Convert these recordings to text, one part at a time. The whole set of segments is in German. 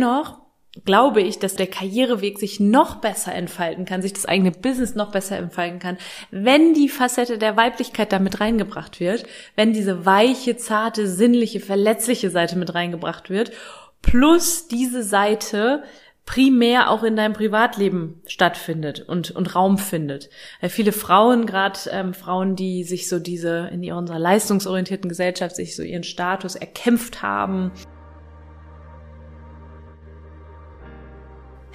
Noch glaube ich, dass der Karriereweg sich noch besser entfalten kann, sich das eigene Business noch besser entfalten kann, wenn die Facette der Weiblichkeit damit reingebracht wird, wenn diese weiche, zarte, sinnliche, verletzliche Seite mit reingebracht wird, plus diese Seite primär auch in deinem Privatleben stattfindet und, und Raum findet. Weil viele Frauen, gerade ähm, Frauen, die sich so diese in unserer leistungsorientierten Gesellschaft sich so ihren Status erkämpft haben,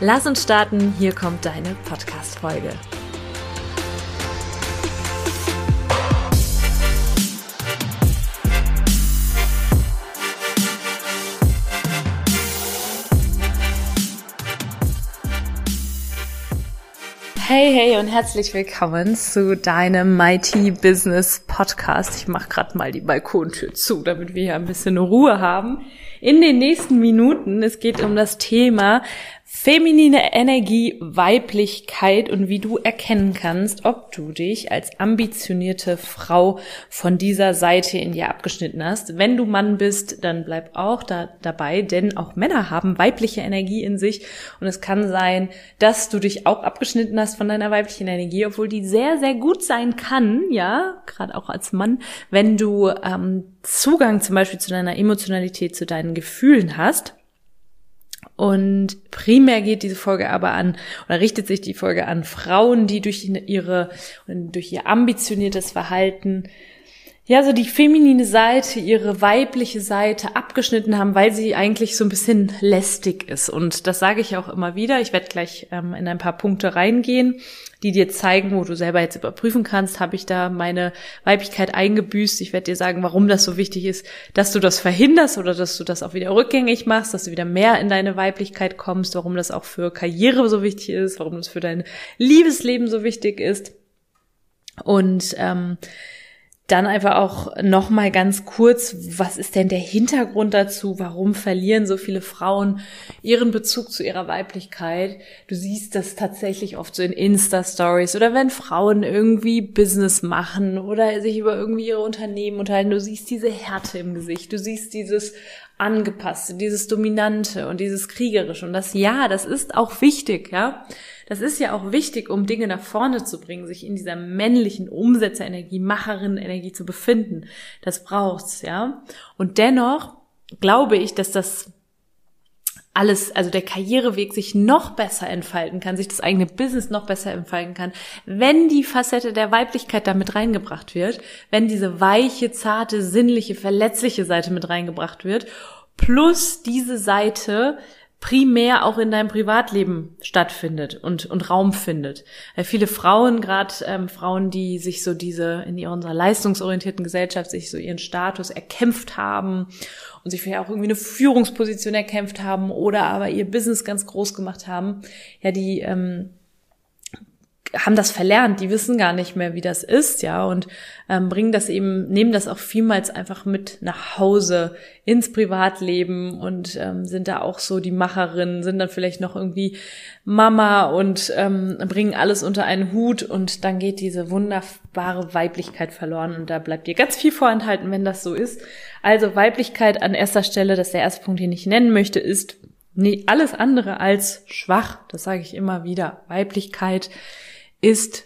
Lass uns starten, hier kommt deine Podcast-Folge. Hey, hey und herzlich willkommen zu deinem Mighty Business Podcast. Ich mache gerade mal die Balkontür zu, damit wir hier ein bisschen Ruhe haben. In den nächsten Minuten, es geht um das Thema Feminine Energie, Weiblichkeit und wie du erkennen kannst, ob du dich als ambitionierte Frau von dieser Seite in dir abgeschnitten hast. Wenn du Mann bist, dann bleib auch da dabei, denn auch Männer haben weibliche Energie in sich und es kann sein, dass du dich auch abgeschnitten hast von deiner weiblichen Energie, obwohl die sehr, sehr gut sein kann, ja, gerade auch als Mann, wenn du ähm, Zugang zum Beispiel zu deiner Emotionalität, zu deinen Gefühlen hast und primär geht diese Folge aber an, oder richtet sich die Folge an Frauen, die durch ihre, durch ihr ambitioniertes Verhalten ja, so die feminine Seite, ihre weibliche Seite abgeschnitten haben, weil sie eigentlich so ein bisschen lästig ist. Und das sage ich auch immer wieder. Ich werde gleich ähm, in ein paar Punkte reingehen, die dir zeigen, wo du selber jetzt überprüfen kannst, habe ich da meine Weiblichkeit eingebüßt. Ich werde dir sagen, warum das so wichtig ist, dass du das verhinderst oder dass du das auch wieder rückgängig machst, dass du wieder mehr in deine Weiblichkeit kommst, warum das auch für Karriere so wichtig ist, warum das für dein Liebesleben so wichtig ist. Und ähm, dann einfach auch noch mal ganz kurz, was ist denn der Hintergrund dazu? Warum verlieren so viele Frauen ihren Bezug zu ihrer Weiblichkeit? Du siehst das tatsächlich oft so in Insta Stories oder wenn Frauen irgendwie Business machen oder sich über irgendwie ihre Unternehmen unterhalten, du siehst diese Härte im Gesicht, du siehst dieses angepasste, dieses dominante und dieses kriegerische und das ja, das ist auch wichtig, ja? Das ist ja auch wichtig, um Dinge nach vorne zu bringen, sich in dieser männlichen Umsetzerenergie, Macherinnen-Energie zu befinden. Das braucht's, ja. Und dennoch glaube ich, dass das alles, also der Karriereweg sich noch besser entfalten kann, sich das eigene Business noch besser entfalten kann, wenn die Facette der Weiblichkeit damit reingebracht wird, wenn diese weiche, zarte, sinnliche, verletzliche Seite mit reingebracht wird, plus diese Seite primär auch in deinem Privatleben stattfindet und, und Raum findet. Weil viele Frauen, gerade ähm, Frauen, die sich so diese in unserer leistungsorientierten Gesellschaft sich so ihren Status erkämpft haben und sich vielleicht auch irgendwie eine Führungsposition erkämpft haben oder aber ihr Business ganz groß gemacht haben, ja, die ähm, haben das verlernt, die wissen gar nicht mehr, wie das ist, ja, und ähm, bringen das eben, nehmen das auch vielmals einfach mit nach Hause ins Privatleben und ähm, sind da auch so die Macherinnen, sind dann vielleicht noch irgendwie Mama und ähm, bringen alles unter einen Hut und dann geht diese wunderbare Weiblichkeit verloren und da bleibt dir ganz viel vorenthalten, wenn das so ist. Also Weiblichkeit an erster Stelle, das ist der erste Punkt, den ich nennen möchte, ist nee, alles andere als schwach. Das sage ich immer wieder. Weiblichkeit ist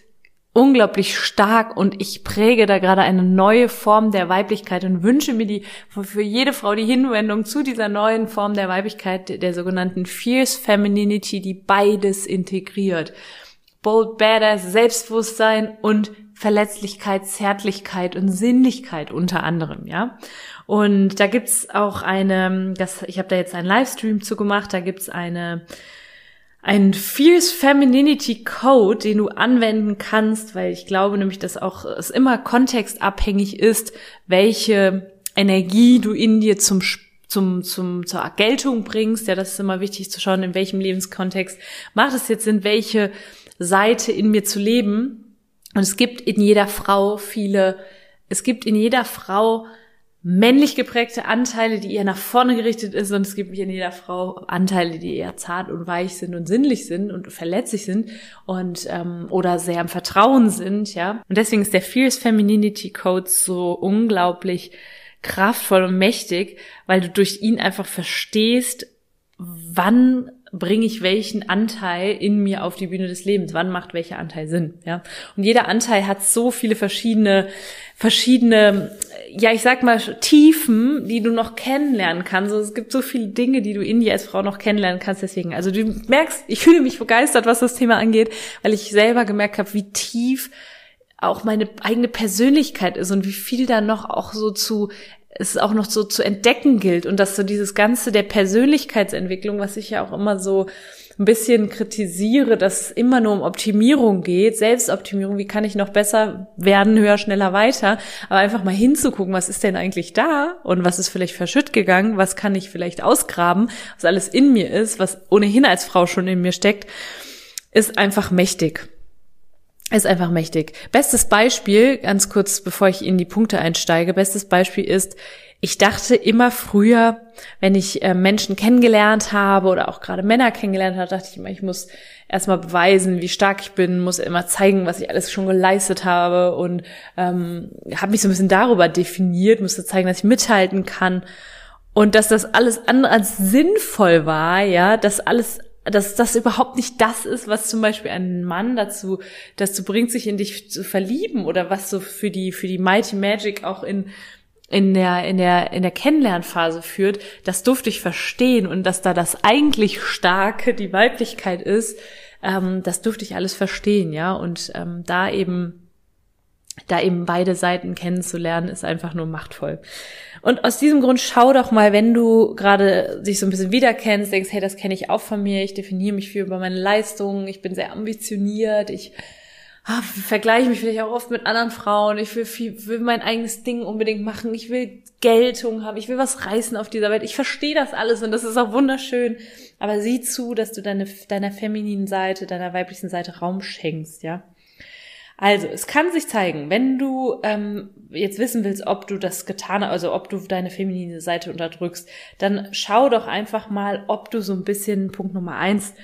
unglaublich stark und ich präge da gerade eine neue Form der Weiblichkeit und wünsche mir die für jede Frau die Hinwendung zu dieser neuen Form der Weiblichkeit, der sogenannten Fierce Femininity, die beides integriert. Bold Badass, Selbstbewusstsein und Verletzlichkeit, Zärtlichkeit und Sinnlichkeit unter anderem, ja. Und da gibt's auch eine, das, ich habe da jetzt einen Livestream zu gemacht, da gibt's eine ein Fierce Femininity Code, den du anwenden kannst, weil ich glaube nämlich, dass auch es immer kontextabhängig ist, welche Energie du in dir zum zum, zum, zur Geltung bringst. Ja, das ist immer wichtig zu schauen, in welchem Lebenskontext macht es jetzt Sinn, welche Seite in mir zu leben. Und es gibt in jeder Frau viele, es gibt in jeder Frau männlich geprägte Anteile, die eher nach vorne gerichtet ist und es gibt in jeder Frau Anteile, die eher zart und weich sind und sinnlich sind und verletzlich sind und ähm, oder sehr im Vertrauen sind, ja. Und deswegen ist der Fierce Femininity Code so unglaublich kraftvoll und mächtig, weil du durch ihn einfach verstehst, wann bringe ich welchen Anteil in mir auf die Bühne des Lebens? Wann macht welcher Anteil Sinn? Ja. Und jeder Anteil hat so viele verschiedene, verschiedene, ja, ich sag mal, Tiefen, die du noch kennenlernen kannst. Also es gibt so viele Dinge, die du in dir als Frau noch kennenlernen kannst. Deswegen, also du merkst, ich fühle mich begeistert, was das Thema angeht, weil ich selber gemerkt habe, wie tief auch meine eigene Persönlichkeit ist und wie viel da noch auch so zu es auch noch so zu entdecken gilt und dass so dieses Ganze der Persönlichkeitsentwicklung, was ich ja auch immer so ein bisschen kritisiere, dass es immer nur um Optimierung geht, Selbstoptimierung, wie kann ich noch besser werden, höher, schneller, weiter, aber einfach mal hinzugucken, was ist denn eigentlich da und was ist vielleicht verschütt gegangen, was kann ich vielleicht ausgraben, was alles in mir ist, was ohnehin als Frau schon in mir steckt, ist einfach mächtig ist einfach mächtig. Bestes Beispiel, ganz kurz, bevor ich in die Punkte einsteige, bestes Beispiel ist, ich dachte immer früher, wenn ich äh, Menschen kennengelernt habe oder auch gerade Männer kennengelernt habe, dachte ich immer, ich muss erstmal beweisen, wie stark ich bin, muss immer zeigen, was ich alles schon geleistet habe und ähm, habe mich so ein bisschen darüber definiert, musste zeigen, dass ich mithalten kann und dass das alles andere als sinnvoll war, ja, dass alles dass das überhaupt nicht das ist, was zum Beispiel einen Mann dazu, dazu bringt, sich in dich zu verlieben oder was so für die, für die Mighty Magic auch in, in der, in der, in der Kennenlernphase führt, das durfte ich verstehen und dass da das eigentlich Starke die Weiblichkeit ist, ähm, das durfte ich alles verstehen, ja, und ähm, da eben da eben beide Seiten kennenzulernen, ist einfach nur machtvoll. Und aus diesem Grund schau doch mal, wenn du gerade dich so ein bisschen wiederkennst, denkst, hey, das kenne ich auch von mir, ich definiere mich viel über meine Leistungen, ich bin sehr ambitioniert, ich ah, vergleiche mich vielleicht auch oft mit anderen Frauen, ich will, viel, will mein eigenes Ding unbedingt machen, ich will Geltung haben, ich will was reißen auf dieser Welt. Ich verstehe das alles und das ist auch wunderschön, aber sieh zu, dass du deine, deiner femininen Seite, deiner weiblichen Seite Raum schenkst, ja. Also, es kann sich zeigen, wenn du ähm, jetzt wissen willst, ob du das getan hast, also ob du deine feminine Seite unterdrückst, dann schau doch einfach mal, ob du so ein bisschen, Punkt Nummer eins,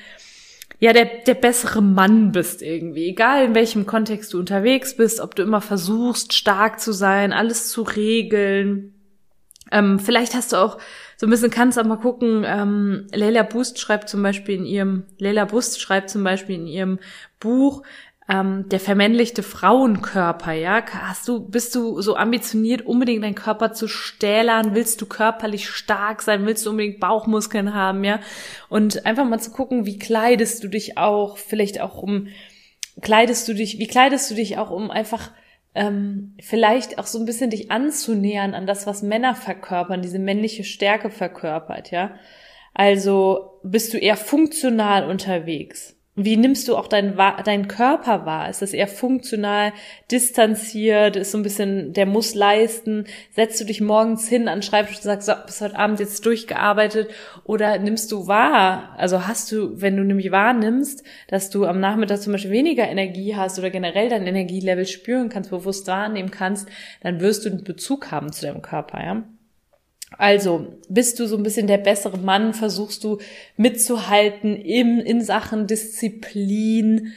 ja, der, der bessere Mann bist irgendwie. Egal in welchem Kontext du unterwegs bist, ob du immer versuchst, stark zu sein, alles zu regeln. Ähm, vielleicht hast du auch so ein bisschen kannst aber gucken, ähm, Leila Boost schreibt zum Beispiel in ihrem, Leila Boost schreibt zum Beispiel in ihrem Buch, ähm, der vermännlichte Frauenkörper, ja? Hast du, bist du so ambitioniert, unbedingt deinen Körper zu stählern? Willst du körperlich stark sein? Willst du unbedingt Bauchmuskeln haben, ja? Und einfach mal zu gucken, wie kleidest du dich auch, vielleicht auch um, kleidest du dich, wie kleidest du dich auch um einfach ähm, vielleicht auch so ein bisschen dich anzunähern an das, was Männer verkörpern, diese männliche Stärke verkörpert, ja? Also bist du eher funktional unterwegs? Wie nimmst du auch deinen, deinen Körper wahr? Ist das eher funktional, distanziert, ist so ein bisschen, der muss leisten? Setzt du dich morgens hin an Schreibtisch und sagst, so, bis heute Abend jetzt durchgearbeitet? Oder nimmst du wahr? Also hast du, wenn du nämlich wahrnimmst, dass du am Nachmittag zum Beispiel weniger Energie hast oder generell dein Energielevel spüren kannst, bewusst wahrnehmen kannst, dann wirst du einen Bezug haben zu deinem Körper, ja? Also bist du so ein bisschen der bessere Mann, versuchst du mitzuhalten im, in Sachen Disziplin,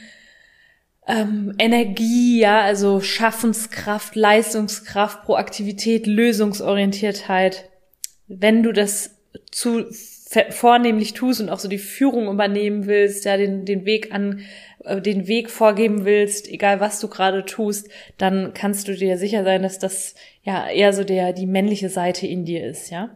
ähm, Energie, ja, also Schaffenskraft, Leistungskraft, Proaktivität, Lösungsorientiertheit. Wenn du das zu vornehmlich tust und auch so die Führung übernehmen willst, ja, den, den Weg an, den Weg vorgeben willst, egal was du gerade tust, dann kannst du dir sicher sein, dass das ja eher so der, die männliche Seite in dir ist, ja.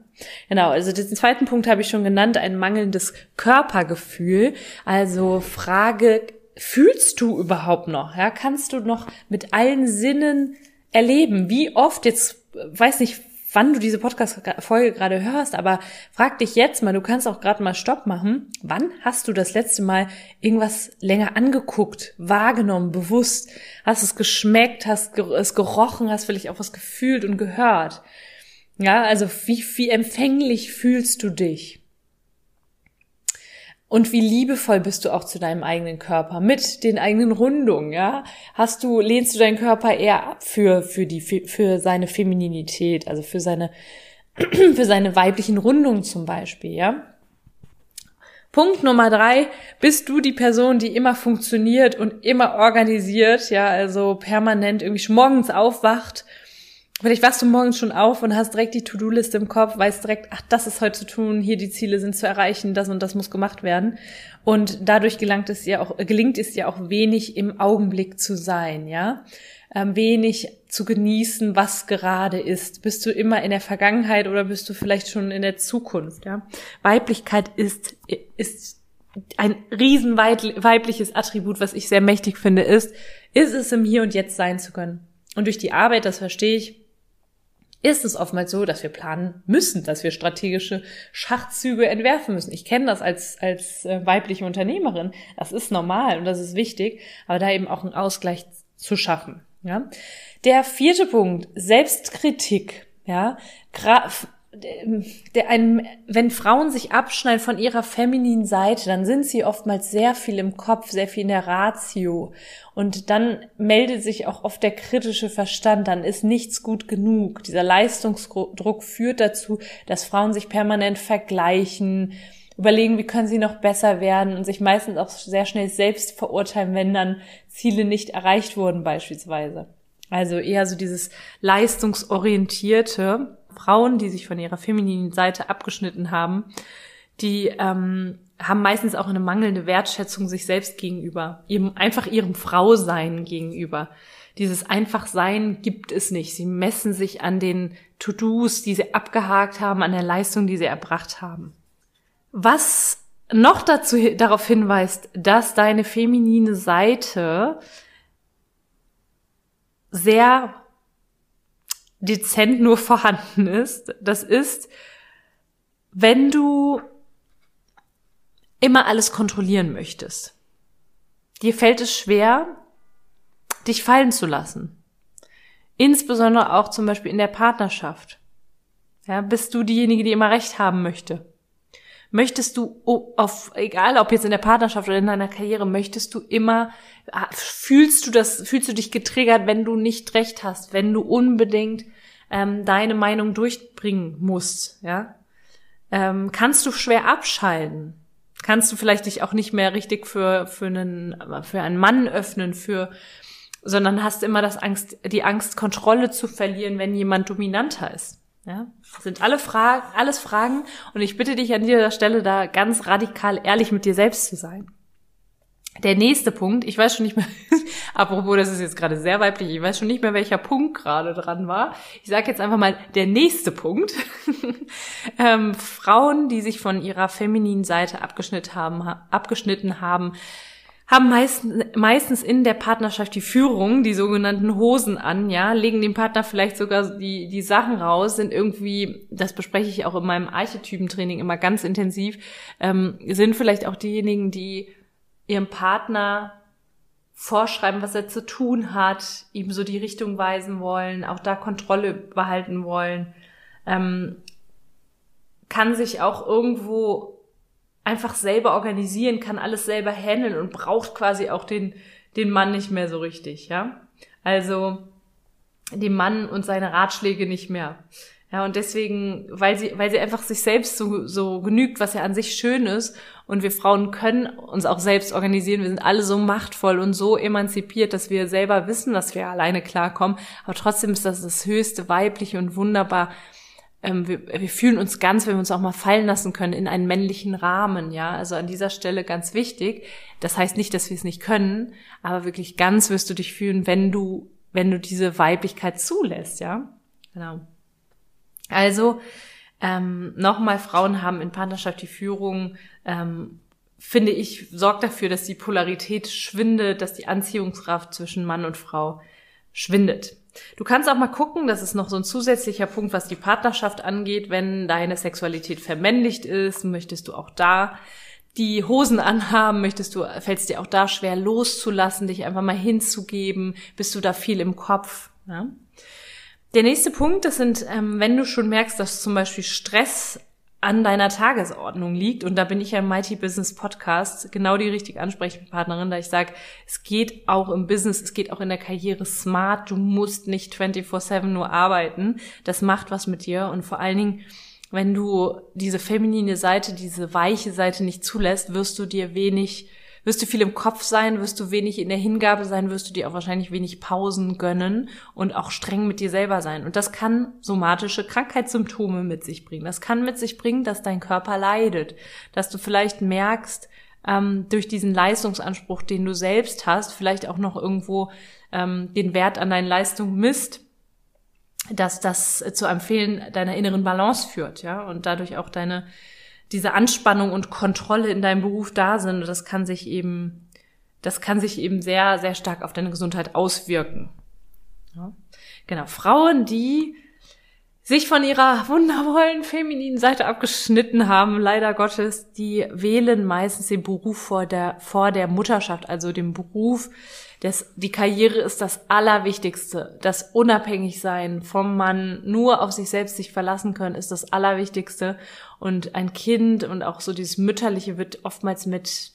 Genau, also den zweiten Punkt habe ich schon genannt, ein mangelndes Körpergefühl. Also Frage, fühlst du überhaupt noch? Ja, kannst du noch mit allen Sinnen erleben? Wie oft jetzt, weiß nicht, wann du diese Podcast-Folge gerade hörst, aber frag dich jetzt mal, du kannst auch gerade mal Stopp machen. Wann hast du das letzte Mal irgendwas länger angeguckt, wahrgenommen, bewusst? Hast es geschmeckt, hast es gerochen, hast vielleicht auch was gefühlt und gehört? Ja, also wie, wie empfänglich fühlst du dich? Und wie liebevoll bist du auch zu deinem eigenen Körper mit den eigenen Rundungen, ja? Hast du, lehnst du deinen Körper eher ab für, für die, für seine Femininität, also für seine, für seine weiblichen Rundungen zum Beispiel, ja? Punkt Nummer drei, bist du die Person, die immer funktioniert und immer organisiert, ja, also permanent irgendwie morgens aufwacht Vielleicht wachst du morgens schon auf und hast direkt die To-Do-Liste im Kopf, weißt direkt, ach, das ist heute zu tun, hier die Ziele sind zu erreichen, das und das muss gemacht werden. Und dadurch gelangt es ja auch, gelingt es ja auch wenig im Augenblick zu sein, ja. Ähm, wenig zu genießen, was gerade ist. Bist du immer in der Vergangenheit oder bist du vielleicht schon in der Zukunft, ja? Weiblichkeit ist, ist ein riesen weibliches Attribut, was ich sehr mächtig finde, ist, ist es im Hier und Jetzt sein zu können. Und durch die Arbeit, das verstehe ich, ist es oftmals so, dass wir planen müssen, dass wir strategische Schachzüge entwerfen müssen. Ich kenne das als, als äh, weibliche Unternehmerin. Das ist normal und das ist wichtig, aber da eben auch einen Ausgleich zu schaffen. Ja? Der vierte Punkt, Selbstkritik. Ja, der ein, wenn Frauen sich abschneiden von ihrer femininen Seite, dann sind sie oftmals sehr viel im Kopf, sehr viel in der Ratio. Und dann meldet sich auch oft der kritische Verstand, dann ist nichts gut genug. Dieser Leistungsdruck führt dazu, dass Frauen sich permanent vergleichen, überlegen, wie können sie noch besser werden und sich meistens auch sehr schnell selbst verurteilen, wenn dann Ziele nicht erreicht wurden beispielsweise. Also eher so dieses leistungsorientierte Frauen, die sich von ihrer femininen Seite abgeschnitten haben, die ähm, haben meistens auch eine mangelnde Wertschätzung sich selbst gegenüber, ihrem, einfach ihrem Frausein gegenüber. Dieses Einfachsein gibt es nicht. Sie messen sich an den To-Dos, die sie abgehakt haben, an der Leistung, die sie erbracht haben. Was noch dazu, darauf hinweist, dass deine feminine Seite sehr dezent nur vorhanden ist. Das ist, wenn du immer alles kontrollieren möchtest. Dir fällt es schwer, dich fallen zu lassen. Insbesondere auch zum Beispiel in der Partnerschaft. Ja, bist du diejenige, die immer Recht haben möchte? Möchtest du auf, egal ob jetzt in der Partnerschaft oder in deiner Karriere, möchtest du immer, fühlst du das, fühlst du dich getriggert, wenn du nicht Recht hast, wenn du unbedingt ähm, deine Meinung durchbringen musst, ja? Ähm, kannst du schwer abschalten? Kannst du vielleicht dich auch nicht mehr richtig für, für einen, für einen Mann öffnen, für, sondern hast immer das Angst, die Angst, Kontrolle zu verlieren, wenn jemand dominanter ist. Ja, sind alle Fragen, alles Fragen und ich bitte dich an dieser Stelle da ganz radikal ehrlich mit dir selbst zu sein. Der nächste Punkt, ich weiß schon nicht mehr, apropos, das ist jetzt gerade sehr weiblich, ich weiß schon nicht mehr, welcher Punkt gerade dran war. Ich sage jetzt einfach mal der nächste Punkt. ähm, Frauen, die sich von ihrer femininen Seite abgeschnitten haben, abgeschnitten haben, haben meistens, meistens in der Partnerschaft die Führung, die sogenannten Hosen an, ja, legen dem Partner vielleicht sogar die, die Sachen raus, sind irgendwie, das bespreche ich auch in meinem Archetypentraining immer ganz intensiv, ähm, sind vielleicht auch diejenigen, die ihrem Partner vorschreiben, was er zu tun hat, ihm so die Richtung weisen wollen, auch da Kontrolle behalten wollen, ähm, kann sich auch irgendwo einfach selber organisieren, kann alles selber handeln und braucht quasi auch den, den Mann nicht mehr so richtig, ja. Also, den Mann und seine Ratschläge nicht mehr. Ja, und deswegen, weil sie, weil sie einfach sich selbst so, so genügt, was ja an sich schön ist. Und wir Frauen können uns auch selbst organisieren. Wir sind alle so machtvoll und so emanzipiert, dass wir selber wissen, dass wir alleine klarkommen. Aber trotzdem ist das das höchste weibliche und wunderbar, ähm, wir, wir fühlen uns ganz, wenn wir uns auch mal fallen lassen können, in einen männlichen Rahmen, ja. Also an dieser Stelle ganz wichtig. Das heißt nicht, dass wir es nicht können, aber wirklich ganz wirst du dich fühlen, wenn du, wenn du diese Weiblichkeit zulässt, ja. Genau. Also, ähm, nochmal, Frauen haben in Partnerschaft die Führung, ähm, finde ich, sorgt dafür, dass die Polarität schwindet, dass die Anziehungskraft zwischen Mann und Frau schwindet. Du kannst auch mal gucken, das ist noch so ein zusätzlicher Punkt, was die Partnerschaft angeht, wenn deine Sexualität vermännlicht ist, möchtest du auch da die Hosen anhaben, möchtest du, fällt dir auch da schwer loszulassen, dich einfach mal hinzugeben, bist du da viel im Kopf. Ja? Der nächste Punkt, das sind, ähm, wenn du schon merkst, dass zum Beispiel Stress an deiner Tagesordnung liegt. Und da bin ich ja im Mighty Business Podcast genau die richtige Ansprechpartnerin, da ich sage, es geht auch im Business, es geht auch in der Karriere smart. Du musst nicht 24-7 nur arbeiten. Das macht was mit dir. Und vor allen Dingen, wenn du diese feminine Seite, diese weiche Seite nicht zulässt, wirst du dir wenig wirst du viel im Kopf sein, wirst du wenig in der Hingabe sein, wirst du dir auch wahrscheinlich wenig Pausen gönnen und auch streng mit dir selber sein. Und das kann somatische Krankheitssymptome mit sich bringen. Das kann mit sich bringen, dass dein Körper leidet, dass du vielleicht merkst, ähm, durch diesen Leistungsanspruch, den du selbst hast, vielleicht auch noch irgendwo ähm, den Wert an deinen Leistungen misst, dass das zu einem Fehlen deiner inneren Balance führt, ja, und dadurch auch deine diese Anspannung und Kontrolle in deinem Beruf da sind. Und das kann sich eben, das kann sich eben sehr, sehr stark auf deine Gesundheit auswirken. Ja. Genau. Frauen, die sich von ihrer wundervollen femininen Seite abgeschnitten haben, leider Gottes, die wählen meistens den Beruf vor der, vor der Mutterschaft, also den Beruf, das, die Karriere ist das Allerwichtigste. Das Unabhängigsein vom Mann, nur auf sich selbst sich verlassen können, ist das Allerwichtigste. Und ein Kind und auch so dieses Mütterliche wird oftmals mit,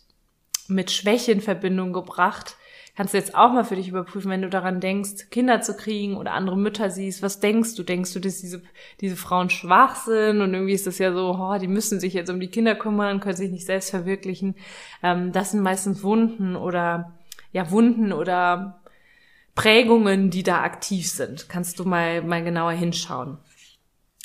mit Schwäche in Verbindung gebracht. Kannst du jetzt auch mal für dich überprüfen, wenn du daran denkst, Kinder zu kriegen oder andere Mütter siehst, was denkst du? Denkst du, dass diese, diese Frauen schwach sind und irgendwie ist das ja so, oh, die müssen sich jetzt um die Kinder kümmern, können sich nicht selbst verwirklichen. Ähm, das sind meistens Wunden oder ja, Wunden oder Prägungen, die da aktiv sind. Kannst du mal, mal genauer hinschauen.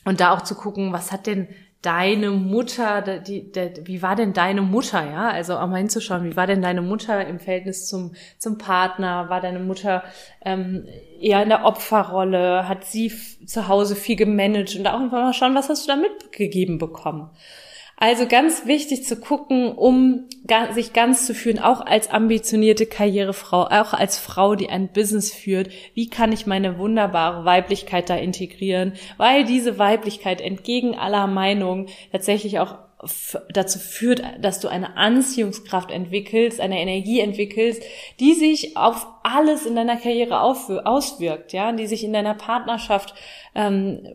Und da auch zu gucken, was hat denn deine Mutter, die, die, wie war denn deine Mutter, ja? Also auch mal hinzuschauen, wie war denn deine Mutter im Verhältnis zum, zum Partner? War deine Mutter ähm, eher in der Opferrolle? Hat sie zu Hause viel gemanagt? Und da auch einfach mal schauen, was hast du da mitgegeben bekommen? Also ganz wichtig zu gucken, um sich ganz zu fühlen, auch als ambitionierte Karrierefrau, auch als Frau, die ein Business führt. Wie kann ich meine wunderbare Weiblichkeit da integrieren? Weil diese Weiblichkeit entgegen aller Meinung tatsächlich auch dazu führt, dass du eine Anziehungskraft entwickelst, eine Energie entwickelst, die sich auf alles in deiner Karriere auswirkt, ja, die sich in deiner Partnerschaft, ähm,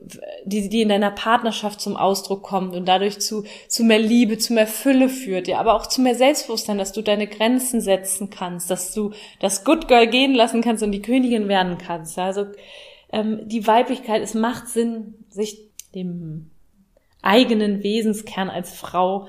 die, die in deiner Partnerschaft zum Ausdruck kommt und dadurch zu, zu mehr Liebe, zu mehr Fülle führt, ja, aber auch zu mehr Selbstbewusstsein, dass du deine Grenzen setzen kannst, dass du das Good Girl gehen lassen kannst und die Königin werden kannst, ja, also ähm, die Weiblichkeit, es macht Sinn, sich dem eigenen Wesenskern als Frau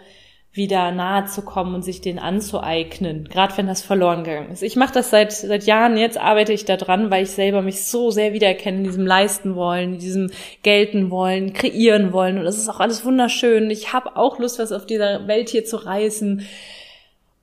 wieder nahe zu kommen und sich den anzueignen, gerade wenn das verloren gegangen ist. Ich mache das seit seit Jahren, jetzt arbeite ich da dran, weil ich selber mich so sehr wiedererkenne in diesem leisten wollen, in diesem gelten wollen, kreieren wollen und das ist auch alles wunderschön. Ich habe auch Lust, was auf dieser Welt hier zu reißen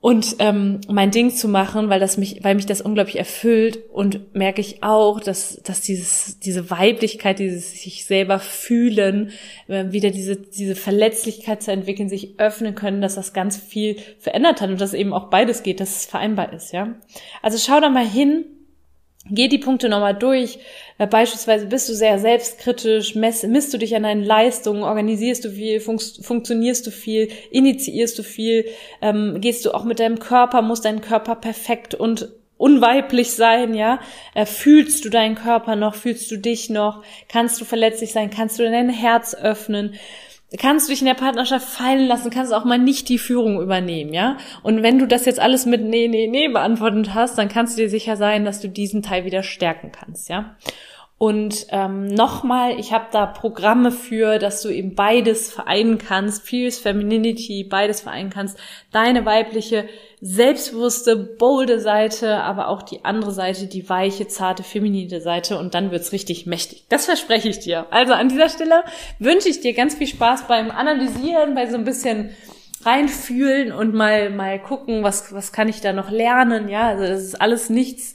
und ähm, mein Ding zu machen, weil das mich, weil mich das unglaublich erfüllt und merke ich auch, dass dass dieses diese Weiblichkeit, dieses sich selber fühlen, äh, wieder diese diese Verletzlichkeit zu entwickeln, sich öffnen können, dass das ganz viel verändert hat und dass eben auch beides geht, dass es vereinbar ist, ja. Also schau da mal hin, Geh die Punkte nochmal durch. Äh, beispielsweise bist du sehr selbstkritisch, mess, misst du dich an deinen Leistungen, organisierst du viel, fun funktionierst du viel, initiierst du viel, ähm, gehst du auch mit deinem Körper, muss dein Körper perfekt und unweiblich sein, ja? Äh, fühlst du deinen Körper noch, fühlst du dich noch, kannst du verletzlich sein, kannst du dein Herz öffnen? Kannst du dich in der Partnerschaft fallen lassen, kannst auch mal nicht die Führung übernehmen, ja? Und wenn du das jetzt alles mit nee, nee, nee beantwortet hast, dann kannst du dir sicher sein, dass du diesen Teil wieder stärken kannst, ja? Und ähm, nochmal, ich habe da Programme für, dass du eben beides vereinen kannst, Fierce Femininity, beides vereinen kannst, deine weibliche, selbstbewusste, bolde Seite, aber auch die andere Seite, die weiche, zarte, feminine Seite und dann wird's richtig mächtig. Das verspreche ich dir. Also an dieser Stelle wünsche ich dir ganz viel Spaß beim Analysieren, bei so ein bisschen reinfühlen und mal mal gucken, was was kann ich da noch lernen, ja? Also das ist alles nichts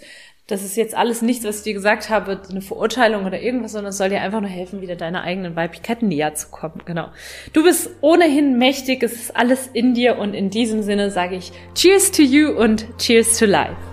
das ist jetzt alles nichts, was ich dir gesagt habe, eine Verurteilung oder irgendwas, sondern es soll dir einfach nur helfen, wieder deiner eigenen Weiblichkeit näher zu kommen. Genau. Du bist ohnehin mächtig, es ist alles in dir und in diesem Sinne sage ich Cheers to you und Cheers to life.